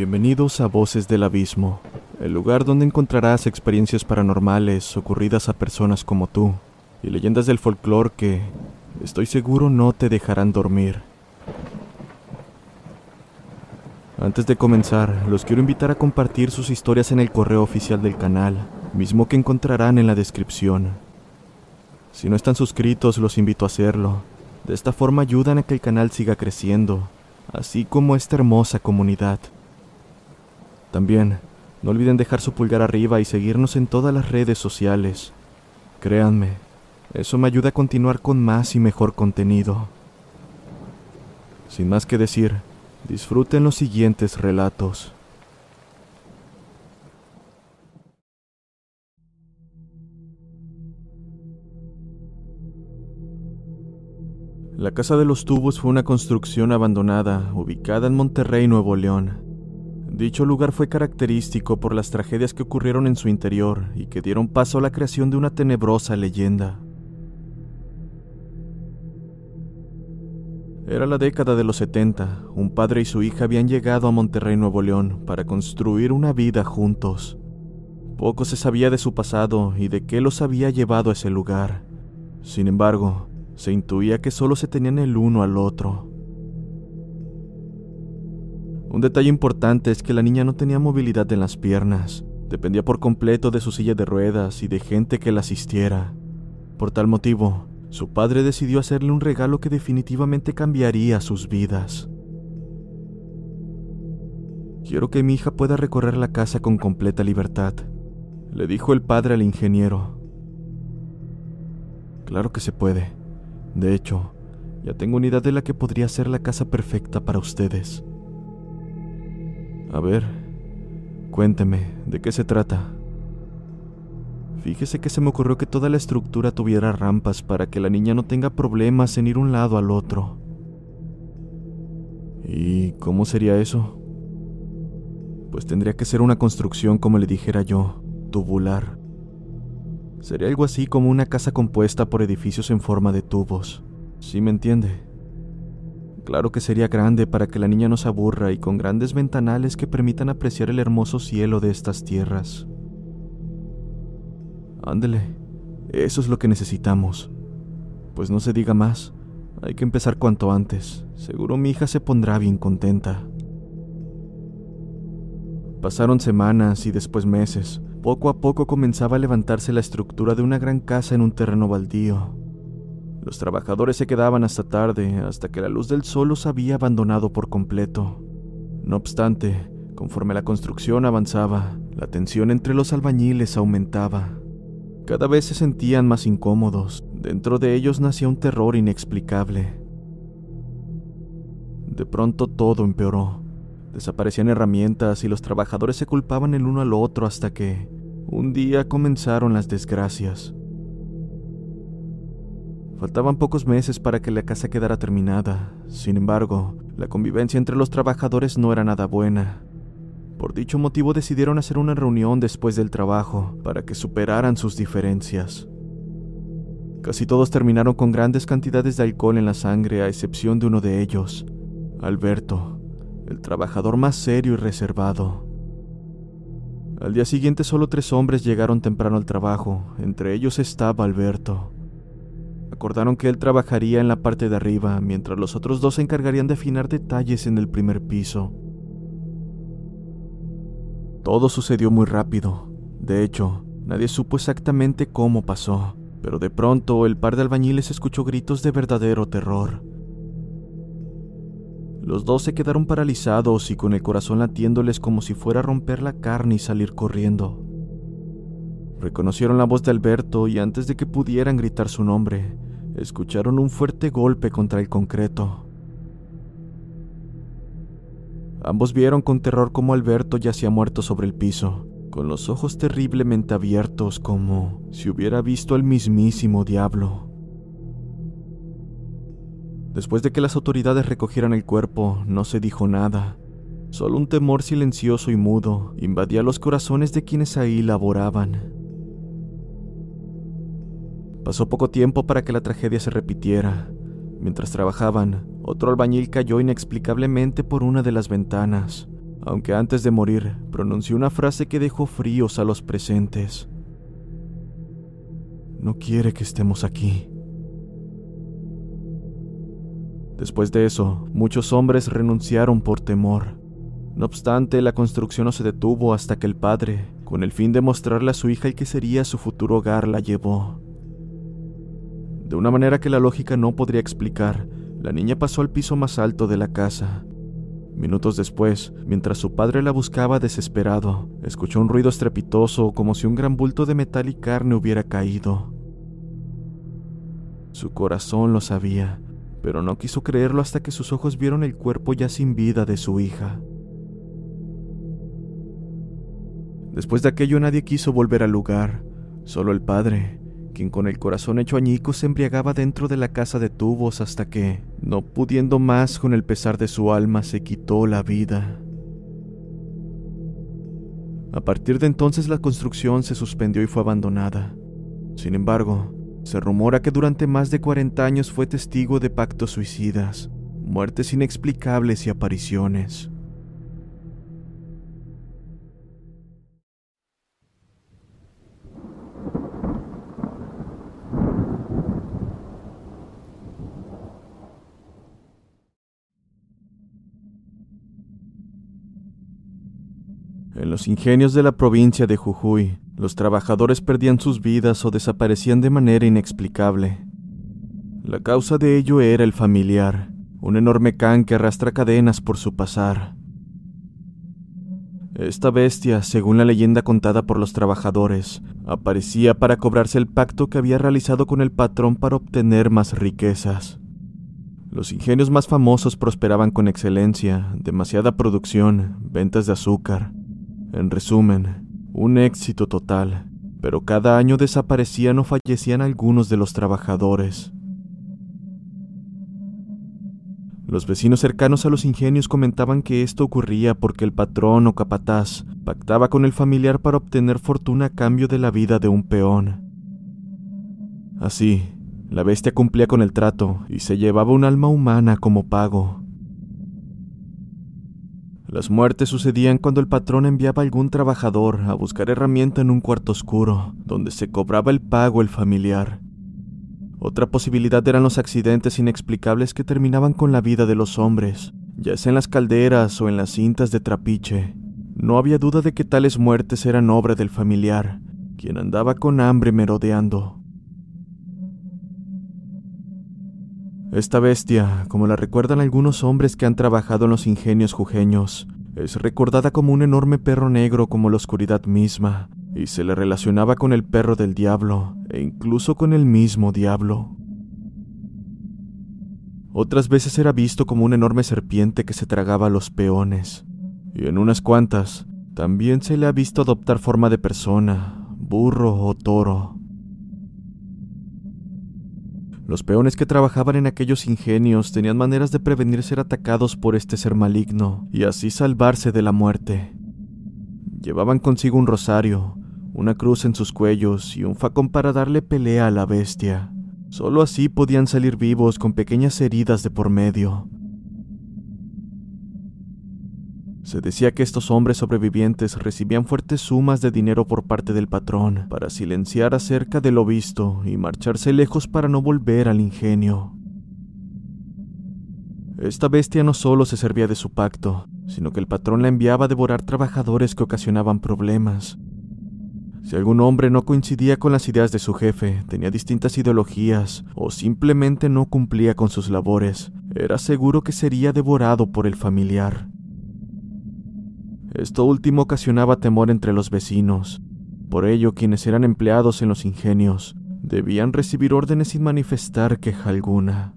Bienvenidos a Voces del Abismo, el lugar donde encontrarás experiencias paranormales ocurridas a personas como tú y leyendas del folclore que, estoy seguro, no te dejarán dormir. Antes de comenzar, los quiero invitar a compartir sus historias en el correo oficial del canal, mismo que encontrarán en la descripción. Si no están suscritos, los invito a hacerlo. De esta forma ayudan a que el canal siga creciendo, así como esta hermosa comunidad. También, no olviden dejar su pulgar arriba y seguirnos en todas las redes sociales. Créanme, eso me ayuda a continuar con más y mejor contenido. Sin más que decir, disfruten los siguientes relatos. La Casa de los Tubos fue una construcción abandonada ubicada en Monterrey, Nuevo León. Dicho lugar fue característico por las tragedias que ocurrieron en su interior y que dieron paso a la creación de una tenebrosa leyenda. Era la década de los 70. Un padre y su hija habían llegado a Monterrey, Nuevo León, para construir una vida juntos. Poco se sabía de su pasado y de qué los había llevado a ese lugar. Sin embargo, se intuía que solo se tenían el uno al otro. Un detalle importante es que la niña no tenía movilidad en las piernas, dependía por completo de su silla de ruedas y de gente que la asistiera. Por tal motivo, su padre decidió hacerle un regalo que definitivamente cambiaría sus vidas. Quiero que mi hija pueda recorrer la casa con completa libertad, le dijo el padre al ingeniero. Claro que se puede. De hecho, ya tengo una idea de la que podría ser la casa perfecta para ustedes. A ver, cuénteme, ¿de qué se trata? Fíjese que se me ocurrió que toda la estructura tuviera rampas para que la niña no tenga problemas en ir un lado al otro. ¿Y cómo sería eso? Pues tendría que ser una construcción como le dijera yo, tubular. Sería algo así como una casa compuesta por edificios en forma de tubos. ¿Sí me entiende? Claro que sería grande para que la niña no se aburra y con grandes ventanales que permitan apreciar el hermoso cielo de estas tierras. Ándele, eso es lo que necesitamos. Pues no se diga más, hay que empezar cuanto antes. Seguro mi hija se pondrá bien contenta. Pasaron semanas y después meses. Poco a poco comenzaba a levantarse la estructura de una gran casa en un terreno baldío. Los trabajadores se quedaban hasta tarde, hasta que la luz del sol los había abandonado por completo. No obstante, conforme la construcción avanzaba, la tensión entre los albañiles aumentaba. Cada vez se sentían más incómodos. Dentro de ellos nacía un terror inexplicable. De pronto todo empeoró. Desaparecían herramientas y los trabajadores se culpaban el uno al otro hasta que, un día comenzaron las desgracias. Faltaban pocos meses para que la casa quedara terminada. Sin embargo, la convivencia entre los trabajadores no era nada buena. Por dicho motivo decidieron hacer una reunión después del trabajo para que superaran sus diferencias. Casi todos terminaron con grandes cantidades de alcohol en la sangre a excepción de uno de ellos, Alberto, el trabajador más serio y reservado. Al día siguiente solo tres hombres llegaron temprano al trabajo, entre ellos estaba Alberto. Acordaron que él trabajaría en la parte de arriba, mientras los otros dos se encargarían de afinar detalles en el primer piso. Todo sucedió muy rápido. De hecho, nadie supo exactamente cómo pasó, pero de pronto el par de albañiles escuchó gritos de verdadero terror. Los dos se quedaron paralizados y con el corazón latiéndoles como si fuera a romper la carne y salir corriendo. Reconocieron la voz de Alberto y antes de que pudieran gritar su nombre, escucharon un fuerte golpe contra el concreto. Ambos vieron con terror cómo Alberto yacía muerto sobre el piso, con los ojos terriblemente abiertos como si hubiera visto al mismísimo diablo. Después de que las autoridades recogieran el cuerpo, no se dijo nada. Solo un temor silencioso y mudo invadía los corazones de quienes ahí laboraban. Pasó poco tiempo para que la tragedia se repitiera. Mientras trabajaban, otro albañil cayó inexplicablemente por una de las ventanas. aunque antes de morir pronunció una frase que dejó fríos a los presentes. No quiere que estemos aquí. Después de eso, muchos hombres renunciaron por temor. No obstante, la construcción no se detuvo hasta que el padre, con el fin de mostrarle a su hija el que sería su futuro hogar, la llevó. De una manera que la lógica no podría explicar, la niña pasó al piso más alto de la casa. Minutos después, mientras su padre la buscaba desesperado, escuchó un ruido estrepitoso como si un gran bulto de metal y carne hubiera caído. Su corazón lo sabía, pero no quiso creerlo hasta que sus ojos vieron el cuerpo ya sin vida de su hija. Después de aquello nadie quiso volver al lugar, solo el padre, quien con el corazón hecho añicos se embriagaba dentro de la casa de tubos hasta que, no pudiendo más con el pesar de su alma, se quitó la vida. A partir de entonces la construcción se suspendió y fue abandonada. Sin embargo, se rumora que durante más de 40 años fue testigo de pactos suicidas, muertes inexplicables y apariciones. En los ingenios de la provincia de Jujuy, los trabajadores perdían sus vidas o desaparecían de manera inexplicable. La causa de ello era el familiar, un enorme can que arrastra cadenas por su pasar. Esta bestia, según la leyenda contada por los trabajadores, aparecía para cobrarse el pacto que había realizado con el patrón para obtener más riquezas. Los ingenios más famosos prosperaban con excelencia, demasiada producción, ventas de azúcar, en resumen, un éxito total, pero cada año desaparecían o fallecían algunos de los trabajadores. Los vecinos cercanos a los ingenios comentaban que esto ocurría porque el patrón o capataz pactaba con el familiar para obtener fortuna a cambio de la vida de un peón. Así, la bestia cumplía con el trato y se llevaba un alma humana como pago. Las muertes sucedían cuando el patrón enviaba a algún trabajador a buscar herramienta en un cuarto oscuro, donde se cobraba el pago el familiar. Otra posibilidad eran los accidentes inexplicables que terminaban con la vida de los hombres, ya sea en las calderas o en las cintas de trapiche. No había duda de que tales muertes eran obra del familiar, quien andaba con hambre merodeando. Esta bestia, como la recuerdan algunos hombres que han trabajado en los ingenios jujeños, es recordada como un enorme perro negro como la oscuridad misma, y se le relacionaba con el perro del diablo, e incluso con el mismo diablo. Otras veces era visto como una enorme serpiente que se tragaba a los peones, y en unas cuantas también se le ha visto adoptar forma de persona, burro o toro. Los peones que trabajaban en aquellos ingenios tenían maneras de prevenir ser atacados por este ser maligno y así salvarse de la muerte. Llevaban consigo un rosario, una cruz en sus cuellos y un facón para darle pelea a la bestia. Solo así podían salir vivos con pequeñas heridas de por medio. Se decía que estos hombres sobrevivientes recibían fuertes sumas de dinero por parte del patrón para silenciar acerca de lo visto y marcharse lejos para no volver al ingenio. Esta bestia no solo se servía de su pacto, sino que el patrón la enviaba a devorar trabajadores que ocasionaban problemas. Si algún hombre no coincidía con las ideas de su jefe, tenía distintas ideologías o simplemente no cumplía con sus labores, era seguro que sería devorado por el familiar. Esto último ocasionaba temor entre los vecinos. Por ello, quienes eran empleados en los ingenios debían recibir órdenes sin manifestar queja alguna.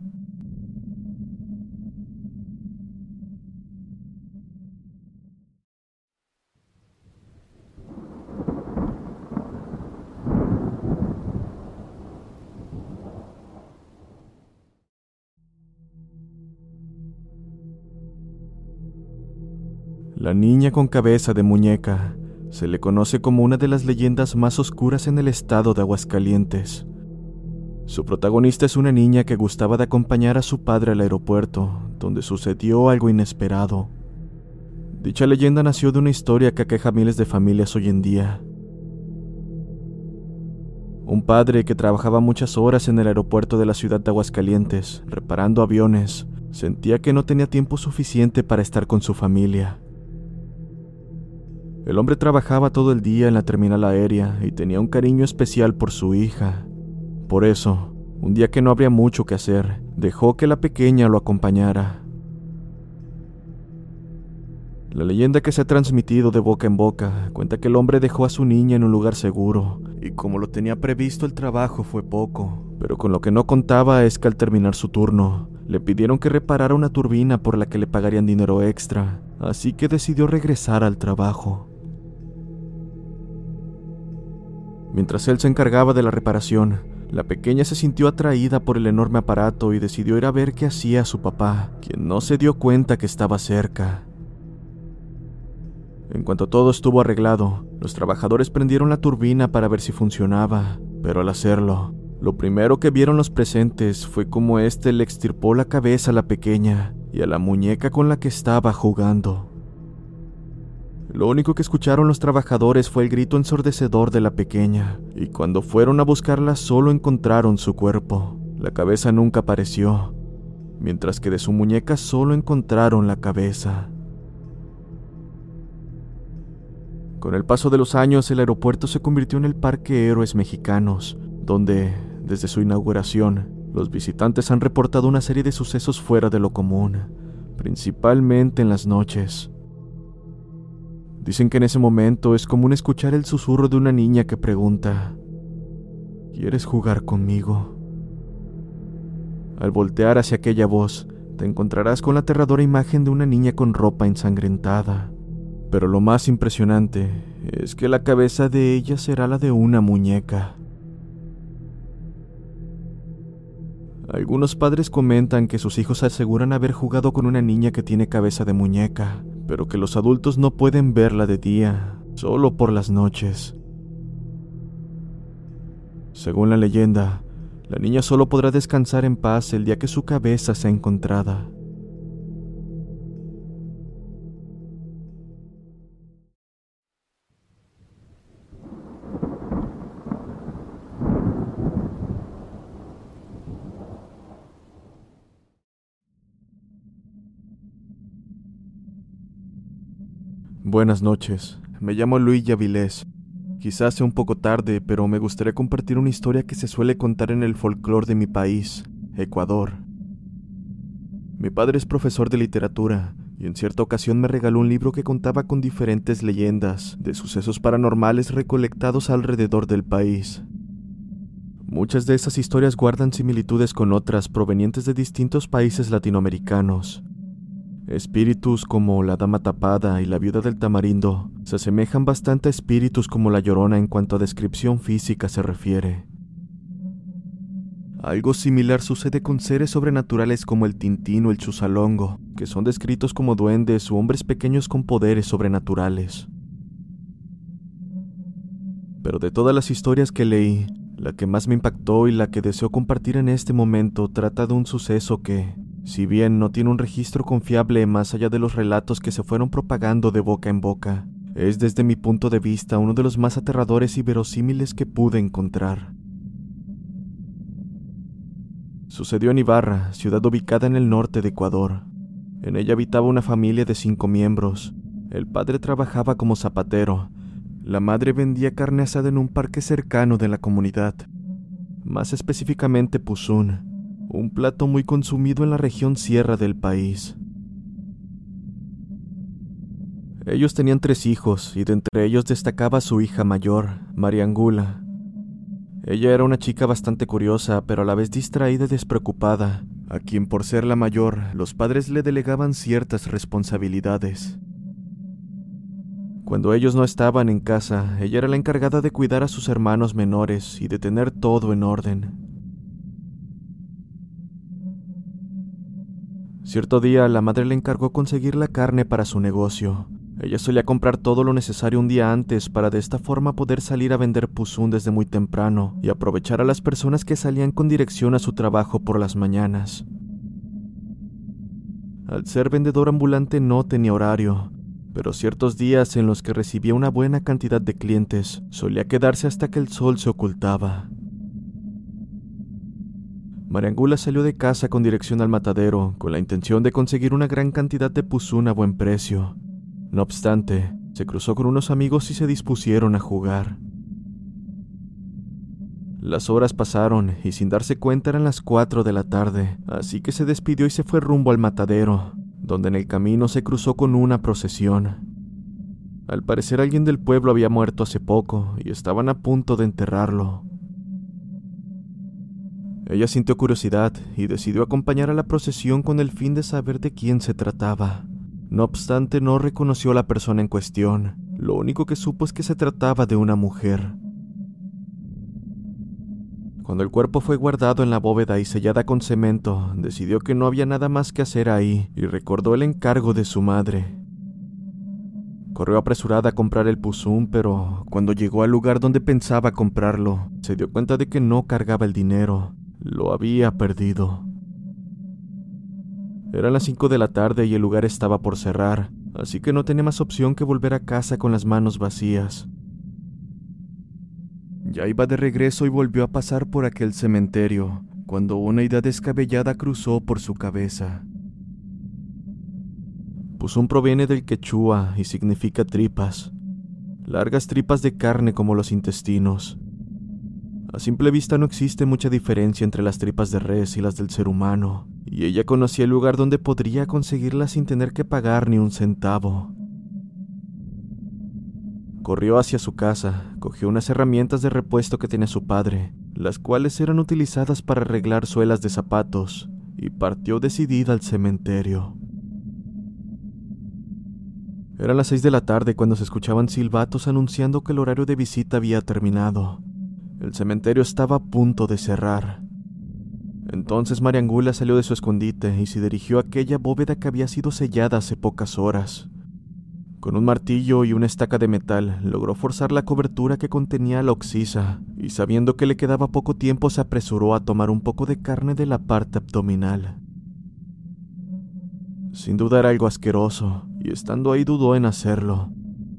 La niña con cabeza de muñeca se le conoce como una de las leyendas más oscuras en el estado de Aguascalientes. Su protagonista es una niña que gustaba de acompañar a su padre al aeropuerto, donde sucedió algo inesperado. Dicha leyenda nació de una historia que aqueja a miles de familias hoy en día. Un padre que trabajaba muchas horas en el aeropuerto de la ciudad de Aguascalientes, reparando aviones, sentía que no tenía tiempo suficiente para estar con su familia. El hombre trabajaba todo el día en la terminal aérea y tenía un cariño especial por su hija. Por eso, un día que no habría mucho que hacer, dejó que la pequeña lo acompañara. La leyenda que se ha transmitido de boca en boca cuenta que el hombre dejó a su niña en un lugar seguro, y como lo tenía previsto el trabajo fue poco, pero con lo que no contaba es que al terminar su turno, le pidieron que reparara una turbina por la que le pagarían dinero extra, así que decidió regresar al trabajo. Mientras él se encargaba de la reparación, la pequeña se sintió atraída por el enorme aparato y decidió ir a ver qué hacía su papá, quien no se dio cuenta que estaba cerca. En cuanto todo estuvo arreglado, los trabajadores prendieron la turbina para ver si funcionaba, pero al hacerlo, lo primero que vieron los presentes fue cómo éste le extirpó la cabeza a la pequeña y a la muñeca con la que estaba jugando. Lo único que escucharon los trabajadores fue el grito ensordecedor de la pequeña, y cuando fueron a buscarla solo encontraron su cuerpo. La cabeza nunca apareció, mientras que de su muñeca solo encontraron la cabeza. Con el paso de los años, el aeropuerto se convirtió en el Parque Héroes Mexicanos, donde, desde su inauguración, los visitantes han reportado una serie de sucesos fuera de lo común, principalmente en las noches. Dicen que en ese momento es común escuchar el susurro de una niña que pregunta, ¿Quieres jugar conmigo? Al voltear hacia aquella voz, te encontrarás con la aterradora imagen de una niña con ropa ensangrentada, pero lo más impresionante es que la cabeza de ella será la de una muñeca. Algunos padres comentan que sus hijos aseguran haber jugado con una niña que tiene cabeza de muñeca, pero que los adultos no pueden verla de día, solo por las noches. Según la leyenda, la niña solo podrá descansar en paz el día que su cabeza sea encontrada. Buenas noches, me llamo Luis Yavilés. Quizás sea un poco tarde, pero me gustaría compartir una historia que se suele contar en el folclore de mi país, Ecuador. Mi padre es profesor de literatura y en cierta ocasión me regaló un libro que contaba con diferentes leyendas de sucesos paranormales recolectados alrededor del país. Muchas de esas historias guardan similitudes con otras provenientes de distintos países latinoamericanos, Espíritus como la Dama Tapada y la Viuda del Tamarindo se asemejan bastante a espíritus como la Llorona en cuanto a descripción física se refiere. Algo similar sucede con seres sobrenaturales como el Tintín o el Chusalongo, que son descritos como duendes o hombres pequeños con poderes sobrenaturales. Pero de todas las historias que leí, la que más me impactó y la que deseo compartir en este momento trata de un suceso que, si bien no tiene un registro confiable más allá de los relatos que se fueron propagando de boca en boca, es desde mi punto de vista uno de los más aterradores y verosímiles que pude encontrar. Sucedió en Ibarra, ciudad ubicada en el norte de Ecuador. En ella habitaba una familia de cinco miembros. El padre trabajaba como zapatero. La madre vendía carne asada en un parque cercano de la comunidad, más específicamente Puzún, un plato muy consumido en la región sierra del país. Ellos tenían tres hijos y de entre ellos destacaba su hija mayor, María Angula. Ella era una chica bastante curiosa, pero a la vez distraída y despreocupada, a quien por ser la mayor los padres le delegaban ciertas responsabilidades. Cuando ellos no estaban en casa, ella era la encargada de cuidar a sus hermanos menores y de tener todo en orden. Cierto día la madre le encargó conseguir la carne para su negocio. Ella solía comprar todo lo necesario un día antes para de esta forma poder salir a vender puzún desde muy temprano y aprovechar a las personas que salían con dirección a su trabajo por las mañanas. Al ser vendedor ambulante no tenía horario, pero ciertos días en los que recibía una buena cantidad de clientes solía quedarse hasta que el sol se ocultaba. Mariangula salió de casa con dirección al matadero, con la intención de conseguir una gran cantidad de puzún a buen precio. No obstante, se cruzó con unos amigos y se dispusieron a jugar. Las horas pasaron y sin darse cuenta eran las cuatro de la tarde, así que se despidió y se fue rumbo al matadero, donde en el camino se cruzó con una procesión. Al parecer alguien del pueblo había muerto hace poco y estaban a punto de enterrarlo. Ella sintió curiosidad y decidió acompañar a la procesión con el fin de saber de quién se trataba. No obstante, no reconoció a la persona en cuestión. Lo único que supo es que se trataba de una mujer. Cuando el cuerpo fue guardado en la bóveda y sellada con cemento, decidió que no había nada más que hacer ahí y recordó el encargo de su madre. Corrió apresurada a comprar el puzún, pero cuando llegó al lugar donde pensaba comprarlo, se dio cuenta de que no cargaba el dinero lo había perdido. Eran las cinco de la tarde y el lugar estaba por cerrar, así que no tenía más opción que volver a casa con las manos vacías. Ya iba de regreso y volvió a pasar por aquel cementerio, cuando una idea descabellada cruzó por su cabeza. Puzún proviene del quechua y significa tripas, largas tripas de carne como los intestinos. A simple vista no existe mucha diferencia entre las tripas de res y las del ser humano, y ella conocía el lugar donde podría conseguirlas sin tener que pagar ni un centavo. Corrió hacia su casa, cogió unas herramientas de repuesto que tenía su padre, las cuales eran utilizadas para arreglar suelas de zapatos, y partió decidida al cementerio. Eran las seis de la tarde cuando se escuchaban silbatos anunciando que el horario de visita había terminado. El cementerio estaba a punto de cerrar. Entonces Mariangula salió de su escondite y se dirigió a aquella bóveda que había sido sellada hace pocas horas. Con un martillo y una estaca de metal logró forzar la cobertura que contenía la oxisa, y sabiendo que le quedaba poco tiempo se apresuró a tomar un poco de carne de la parte abdominal. Sin duda era algo asqueroso, y estando ahí dudó en hacerlo,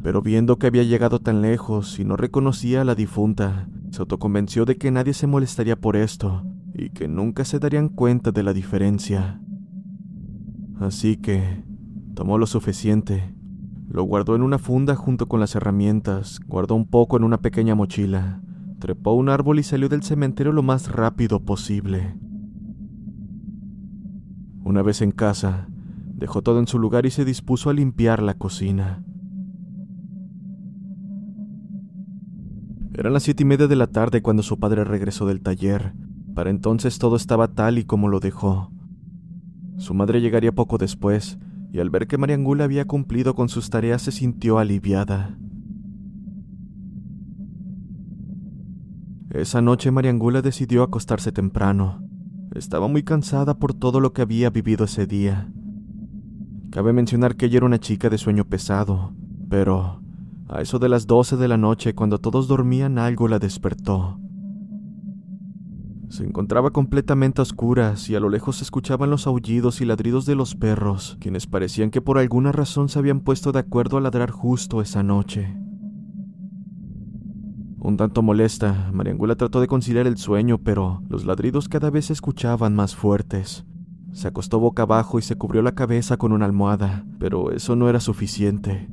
pero viendo que había llegado tan lejos y no reconocía a la difunta, se autoconvenció de que nadie se molestaría por esto y que nunca se darían cuenta de la diferencia. Así que tomó lo suficiente, lo guardó en una funda junto con las herramientas, guardó un poco en una pequeña mochila, trepó un árbol y salió del cementerio lo más rápido posible. Una vez en casa, dejó todo en su lugar y se dispuso a limpiar la cocina. Eran las siete y media de la tarde cuando su padre regresó del taller. Para entonces todo estaba tal y como lo dejó. Su madre llegaría poco después, y al ver que Mariangula había cumplido con sus tareas se sintió aliviada. Esa noche Mariangula decidió acostarse temprano. Estaba muy cansada por todo lo que había vivido ese día. Cabe mencionar que ella era una chica de sueño pesado, pero a eso de las doce de la noche, cuando todos dormían, algo la despertó. Se encontraba completamente a oscuras y a lo lejos se escuchaban los aullidos y ladridos de los perros, quienes parecían que por alguna razón se habían puesto de acuerdo a ladrar justo esa noche. Un tanto molesta, Mariangula trató de conciliar el sueño, pero los ladridos cada vez se escuchaban más fuertes. Se acostó boca abajo y se cubrió la cabeza con una almohada, pero eso no era suficiente.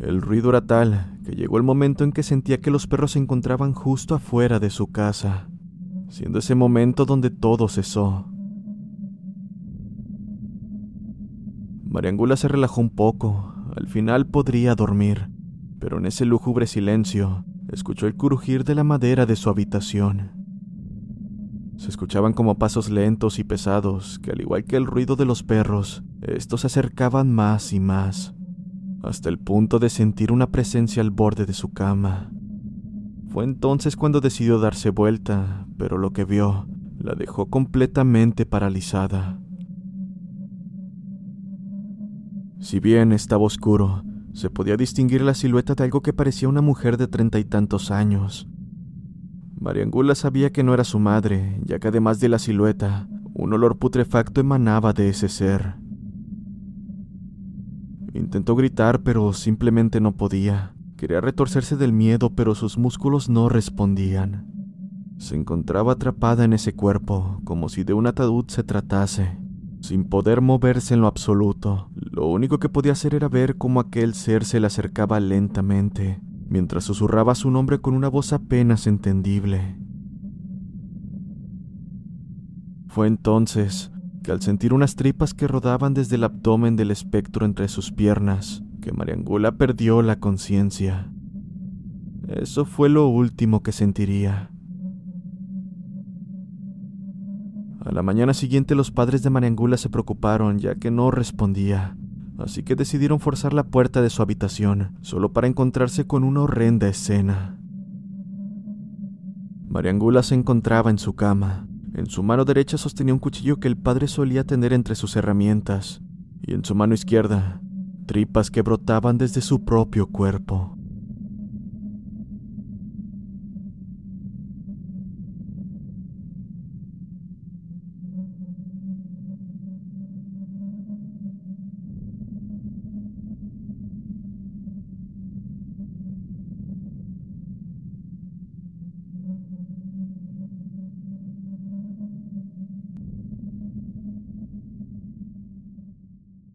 El ruido era tal que llegó el momento en que sentía que los perros se encontraban justo afuera de su casa, siendo ese momento donde todo cesó. Mariangula se relajó un poco, al final podría dormir, pero en ese lúgubre silencio escuchó el crujir de la madera de su habitación. Se escuchaban como pasos lentos y pesados, que al igual que el ruido de los perros, estos se acercaban más y más hasta el punto de sentir una presencia al borde de su cama. Fue entonces cuando decidió darse vuelta, pero lo que vio la dejó completamente paralizada. Si bien estaba oscuro, se podía distinguir la silueta de algo que parecía una mujer de treinta y tantos años. Mariangula sabía que no era su madre, ya que además de la silueta, un olor putrefacto emanaba de ese ser. Intentó gritar, pero simplemente no podía. Quería retorcerse del miedo, pero sus músculos no respondían. Se encontraba atrapada en ese cuerpo, como si de un ataúd se tratase, sin poder moverse en lo absoluto. Lo único que podía hacer era ver cómo aquel ser se le acercaba lentamente, mientras susurraba su nombre con una voz apenas entendible. Fue entonces que al sentir unas tripas que rodaban desde el abdomen del espectro entre sus piernas, que Mariangula perdió la conciencia. Eso fue lo último que sentiría. A la mañana siguiente los padres de Mariangula se preocuparon ya que no respondía, así que decidieron forzar la puerta de su habitación solo para encontrarse con una horrenda escena. Mariangula se encontraba en su cama, en su mano derecha sostenía un cuchillo que el padre solía tener entre sus herramientas, y en su mano izquierda, tripas que brotaban desde su propio cuerpo.